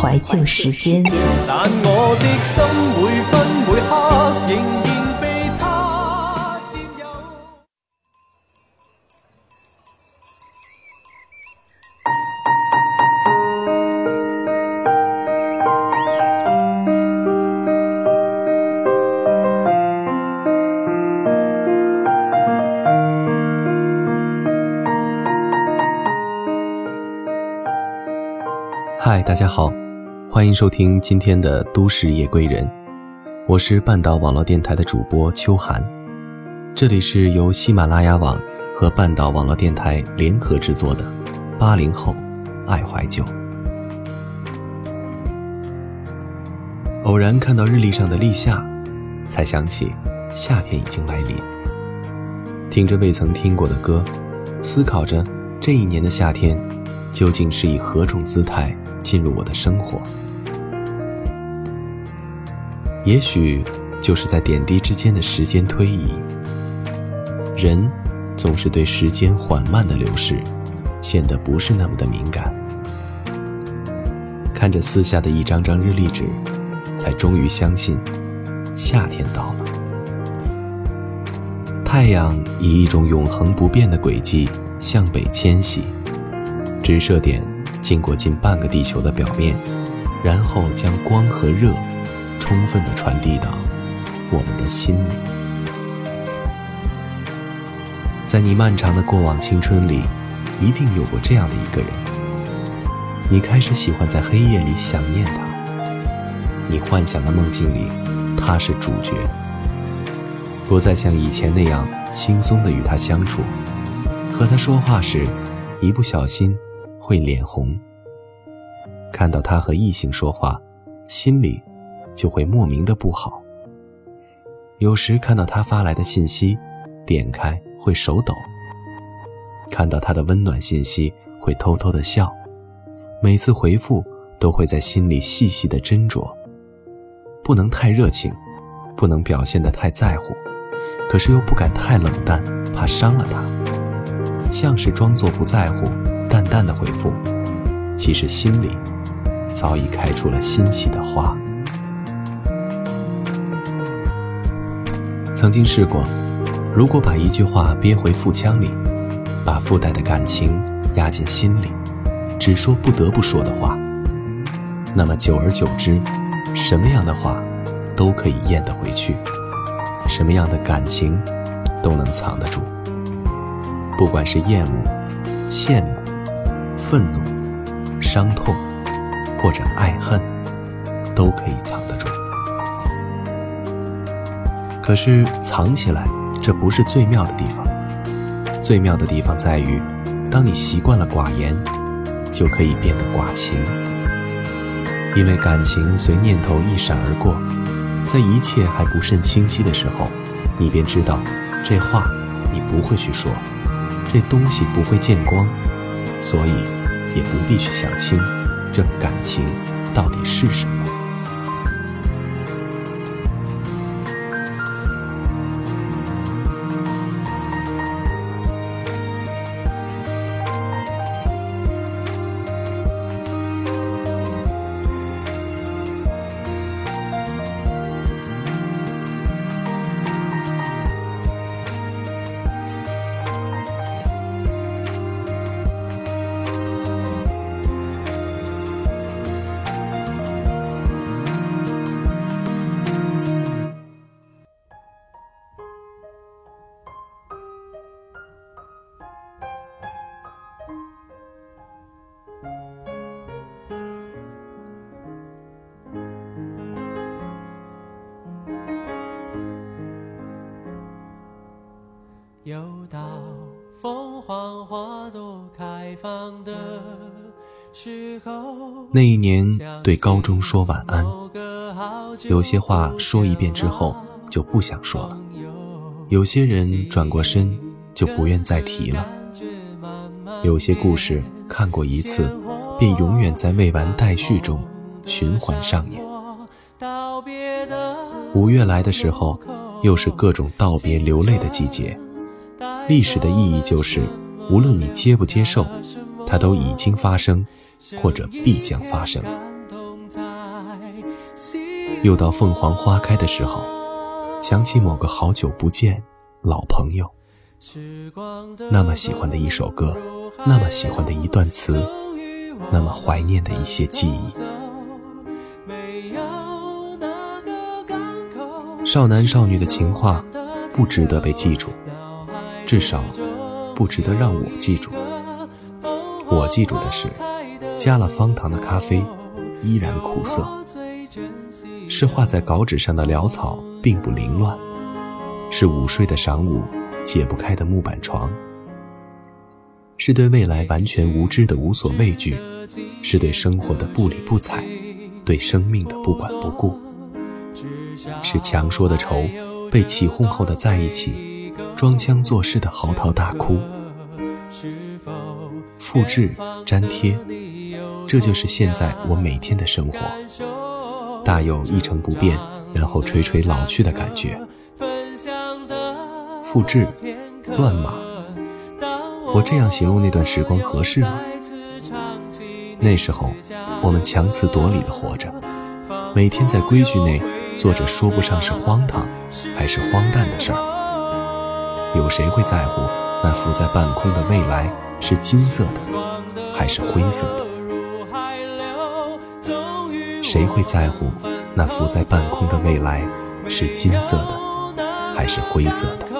怀旧时间。但我的心每分每刻仍然被他占有嗨，大家好。欢迎收听今天的都市夜归人，我是半岛网络电台的主播秋寒，这里是由喜马拉雅网和半岛网络电台联合制作的八零后爱怀旧。偶然看到日历上的立夏，才想起夏天已经来临。听着未曾听过的歌，思考着这一年的夏天究竟是以何种姿态。进入我的生活，也许就是在点滴之间的时间推移，人总是对时间缓慢的流逝显得不是那么的敏感。看着撕下的一张张日历纸，才终于相信夏天到了。太阳以一种永恒不变的轨迹向北迁徙，直射点。经过近半个地球的表面，然后将光和热充分的传递到我们的心里。在你漫长的过往青春里，一定有过这样的一个人，你开始喜欢在黑夜里想念他。你幻想的梦境里，他是主角，不再像以前那样轻松的与他相处。和他说话时，一不小心。会脸红。看到他和异性说话，心里就会莫名的不好。有时看到他发来的信息，点开会手抖。看到他的温暖信息，会偷偷的笑。每次回复都会在心里细细的斟酌，不能太热情，不能表现的太在乎，可是又不敢太冷淡，怕伤了他。像是装作不在乎。淡淡的回复，其实心里早已开出了欣喜的花。曾经试过，如果把一句话憋回腹腔里，把附带的感情压进心里，只说不得不说的话，那么久而久之，什么样的话都可以咽得回去，什么样的感情都能藏得住。不管是厌恶、羡慕。愤怒、伤痛，或者爱恨，都可以藏得住。可是藏起来，这不是最妙的地方。最妙的地方在于，当你习惯了寡言，就可以变得寡情。因为感情随念头一闪而过，在一切还不甚清晰的时候，你便知道，这话你不会去说，这东西不会见光，所以。也不必去想清，这感情到底是什么。又到凤凰花朵开放的时候那一年对高中说晚安有些话说一遍之后就不想说了有些人转过身就不愿再提了有些故事看过一次便永远在未完待续中循环上演五月来的时候又是各种道别流泪的季节历史的意义就是，无论你接不接受，它都已经发生。或者必将发生。又到凤凰花开的时候，想起某个好久不见老朋友，那么喜欢的一首歌，那么喜欢的一段词，那么怀念的一些记忆。少男少女的情话，不值得被记住，至少不值得让我记住。我记住的是。加了方糖的咖啡，依然苦涩。是画在稿纸上的潦草并不凌乱，是午睡的晌午解不开的木板床，是对未来完全无知的无所畏惧，是对生活的不理不睬，对生命的不管不顾，是强说的愁被起哄后的在一起，装腔作势的嚎啕大哭，复制粘贴。这就是现在我每天的生活，大有一成不变，然后垂垂老去的感觉。复制，乱码，我这样形容那段时光合适吗？那时候，我们强词夺理的活着，每天在规矩内做着说不上是荒唐还是荒诞的事儿。有谁会在乎那浮在半空的未来是金色的还是灰色的？谁会在乎那浮在半空的未来是金色的还是灰色的？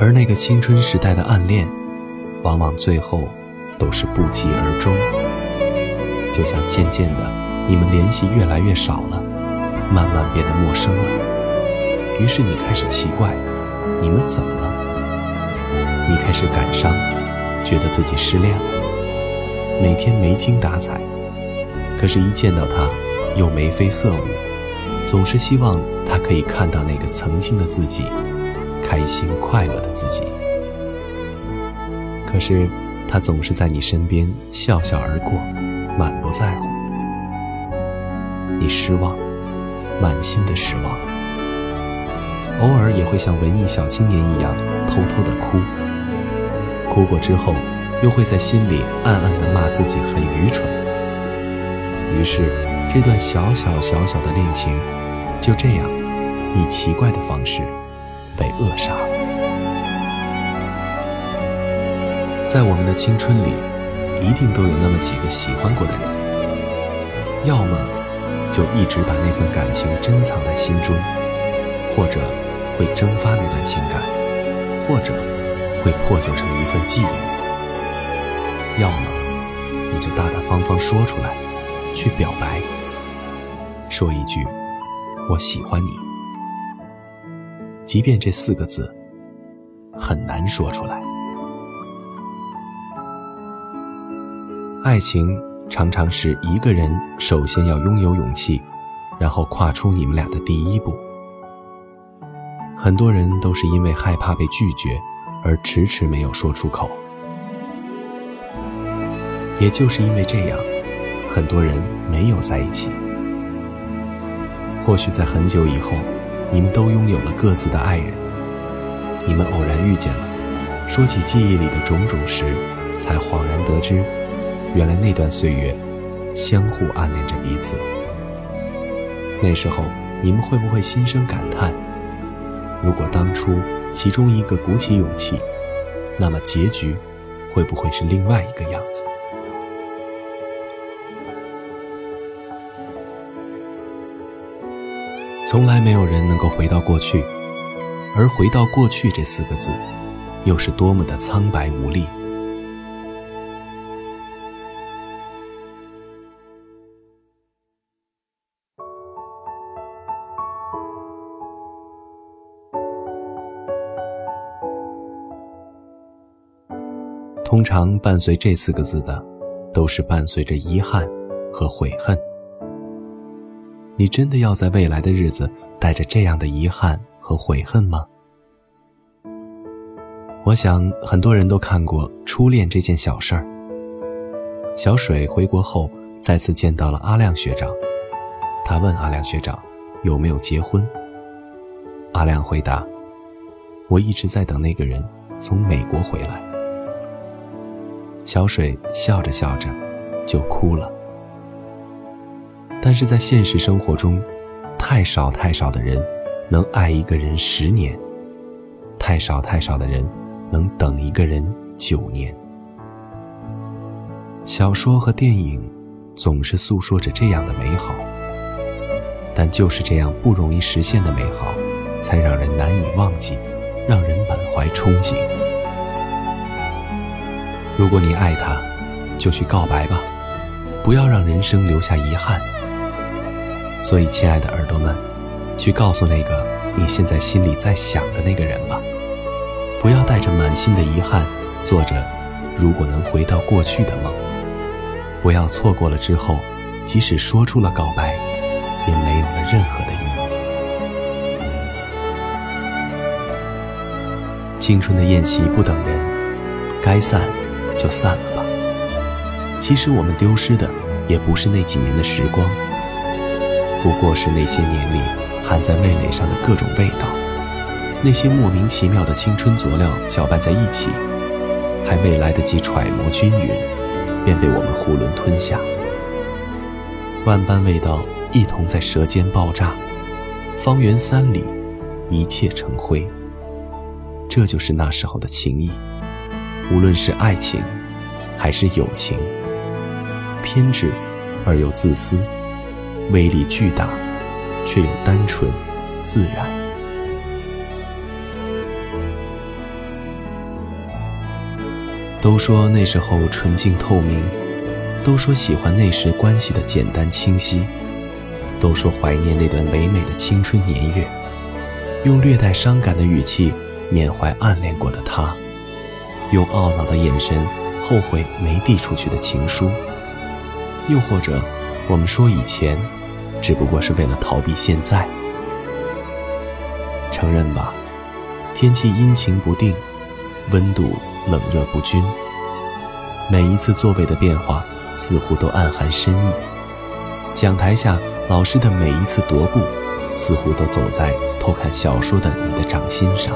而那个青春时代的暗恋，往往最后都是不疾而终。就像渐渐的，你们联系越来越少了，慢慢变得陌生了。于是你开始奇怪，你们怎么了？你开始感伤，觉得自己失恋了，每天没精打采。可是，一见到他，又眉飞色舞，总是希望他可以看到那个曾经的自己。开心快乐的自己，可是他总是在你身边笑笑而过，满不在乎。你失望，满心的失望。偶尔也会像文艺小青年一样偷偷的哭。哭过之后，又会在心里暗暗的骂自己很愚蠢。于是，这段小小小小的恋情，就这样以奇怪的方式被扼杀了。在我们的青春里，一定都有那么几个喜欢过的人，要么就一直把那份感情珍藏在心中，或者会蒸发那段情感，或者会破旧成一份记忆。要么你就大大方方说出来，去表白，说一句“我喜欢你”，即便这四个字很难说出来。爱情常常是一个人首先要拥有勇气，然后跨出你们俩的第一步。很多人都是因为害怕被拒绝，而迟迟没有说出口。也就是因为这样，很多人没有在一起。或许在很久以后，你们都拥有了各自的爱人，你们偶然遇见了，说起记忆里的种种时，才恍然得知。原来那段岁月，相互暗恋着彼此。那时候，你们会不会心生感叹？如果当初其中一个鼓起勇气，那么结局会不会是另外一个样子？从来没有人能够回到过去，而回到过去这四个字，又是多么的苍白无力。通常伴随这四个字的，都是伴随着遗憾和悔恨。你真的要在未来的日子带着这样的遗憾和悔恨吗？我想很多人都看过初恋这件小事儿。小水回国后再次见到了阿亮学长，他问阿亮学长有没有结婚。阿亮回答：“我一直在等那个人从美国回来。”小水笑着笑着，就哭了。但是在现实生活中，太少太少的人能爱一个人十年，太少太少的人能等一个人九年。小说和电影总是诉说着这样的美好，但就是这样不容易实现的美好，才让人难以忘记，让人满怀憧憬。如果你爱他，就去告白吧，不要让人生留下遗憾。所以，亲爱的耳朵们，去告诉那个你现在心里在想的那个人吧，不要带着满心的遗憾，做着如果能回到过去的梦。不要错过了之后，即使说出了告白，也没有了任何的意义。青春的宴席不等人，该散。就散了吧。其实我们丢失的也不是那几年的时光，不过是那些年里含在味蕾上的各种味道，那些莫名其妙的青春佐料搅拌在一起，还未来得及揣摩均匀，便被我们囫囵吞下。万般味道一同在舌尖爆炸，方圆三里，一切成灰。这就是那时候的情谊。无论是爱情，还是友情，偏执而又自私，威力巨大，却又单纯自然。都说那时候纯净透明，都说喜欢那时关系的简单清晰，都说怀念那段唯美的青春年月，用略带伤感的语气缅怀暗恋过的他。用懊恼的眼神后悔没递出去的情书，又或者，我们说以前，只不过是为了逃避现在。承认吧，天气阴晴不定，温度冷热不均，每一次座位的变化似乎都暗含深意。讲台下老师的每一次踱步，似乎都走在偷看小说的你的掌心上。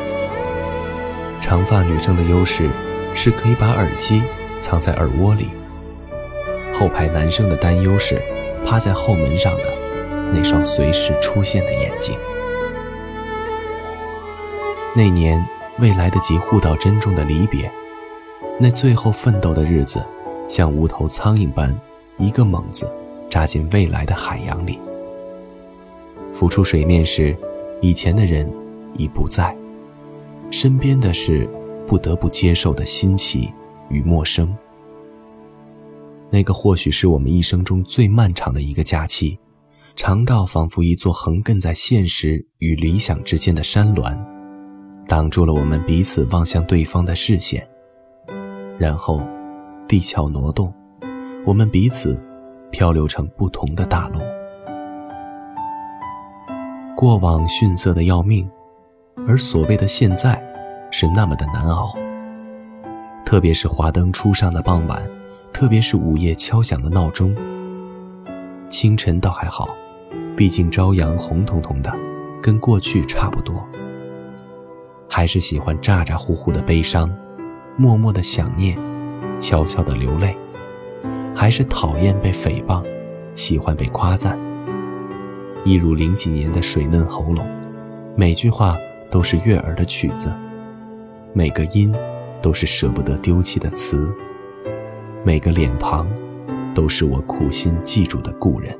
长发女生的优势是可以把耳机藏在耳窝里。后排男生的担忧是趴在后门上的那双随时出现的眼睛。那年未来得及互道珍重的离别，那最后奋斗的日子，像无头苍蝇般，一个猛子扎进未来的海洋里。浮出水面时，以前的人已不在。身边的是不得不接受的新奇与陌生。那个或许是我们一生中最漫长的一个假期，长到仿佛一座横亘在现实与理想之间的山峦，挡住了我们彼此望向对方的视线。然后，地壳挪动，我们彼此漂流成不同的大陆。过往逊色的要命。而所谓的现在，是那么的难熬。特别是华灯初上的傍晚，特别是午夜敲响的闹钟。清晨倒还好，毕竟朝阳红彤彤的，跟过去差不多。还是喜欢咋咋呼呼的悲伤，默默的想念，悄悄的流泪。还是讨厌被诽谤，喜欢被夸赞。一如零几年的水嫩喉咙，每句话。都是悦耳的曲子，每个音都是舍不得丢弃的词，每个脸庞都是我苦心记住的故人。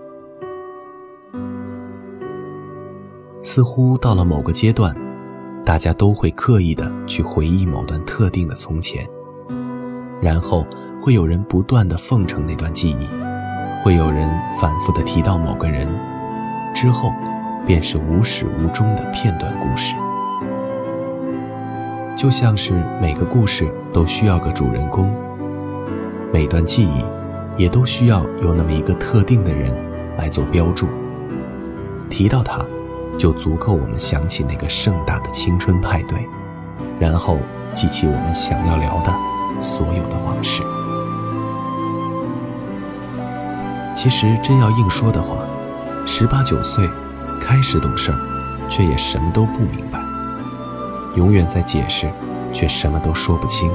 似乎到了某个阶段，大家都会刻意的去回忆某段特定的从前，然后会有人不断的奉承那段记忆，会有人反复的提到某个人，之后便是无始无终的片段故事。就像是每个故事都需要个主人公，每段记忆也都需要有那么一个特定的人来做标注。提到他，就足够我们想起那个盛大的青春派对，然后记起我们想要聊的所有的往事。其实真要硬说的话，十八九岁开始懂事儿，却也什么都不明白。永远在解释，却什么都说不清。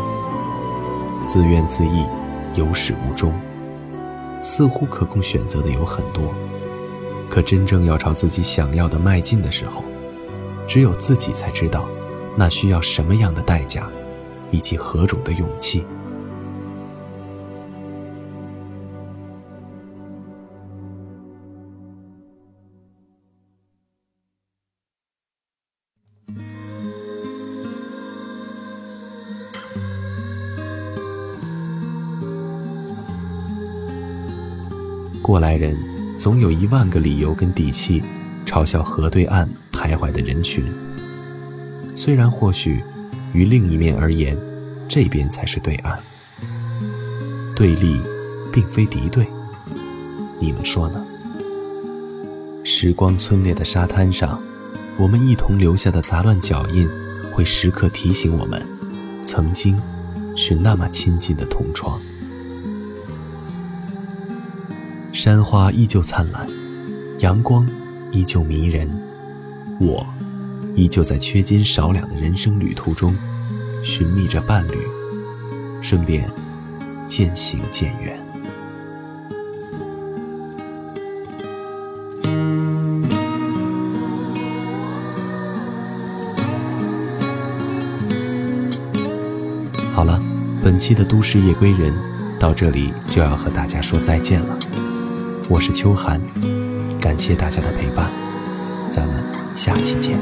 自怨自艾，有始无终。似乎可供选择的有很多，可真正要朝自己想要的迈进的时候，只有自己才知道，那需要什么样的代价，以及何种的勇气。过来人总有一万个理由跟底气，嘲笑河对岸徘徊的人群。虽然或许，于另一面而言，这边才是对岸。对立，并非敌对。你们说呢？时光村裂的沙滩上，我们一同留下的杂乱脚印，会时刻提醒我们，曾经是那么亲近的同窗。山花依旧灿烂，阳光依旧迷人，我依旧在缺斤少两的人生旅途中寻觅着伴侣，顺便渐行渐远。好了，本期的都市夜归人到这里就要和大家说再见了。我是秋寒，感谢大家的陪伴，咱们下期见。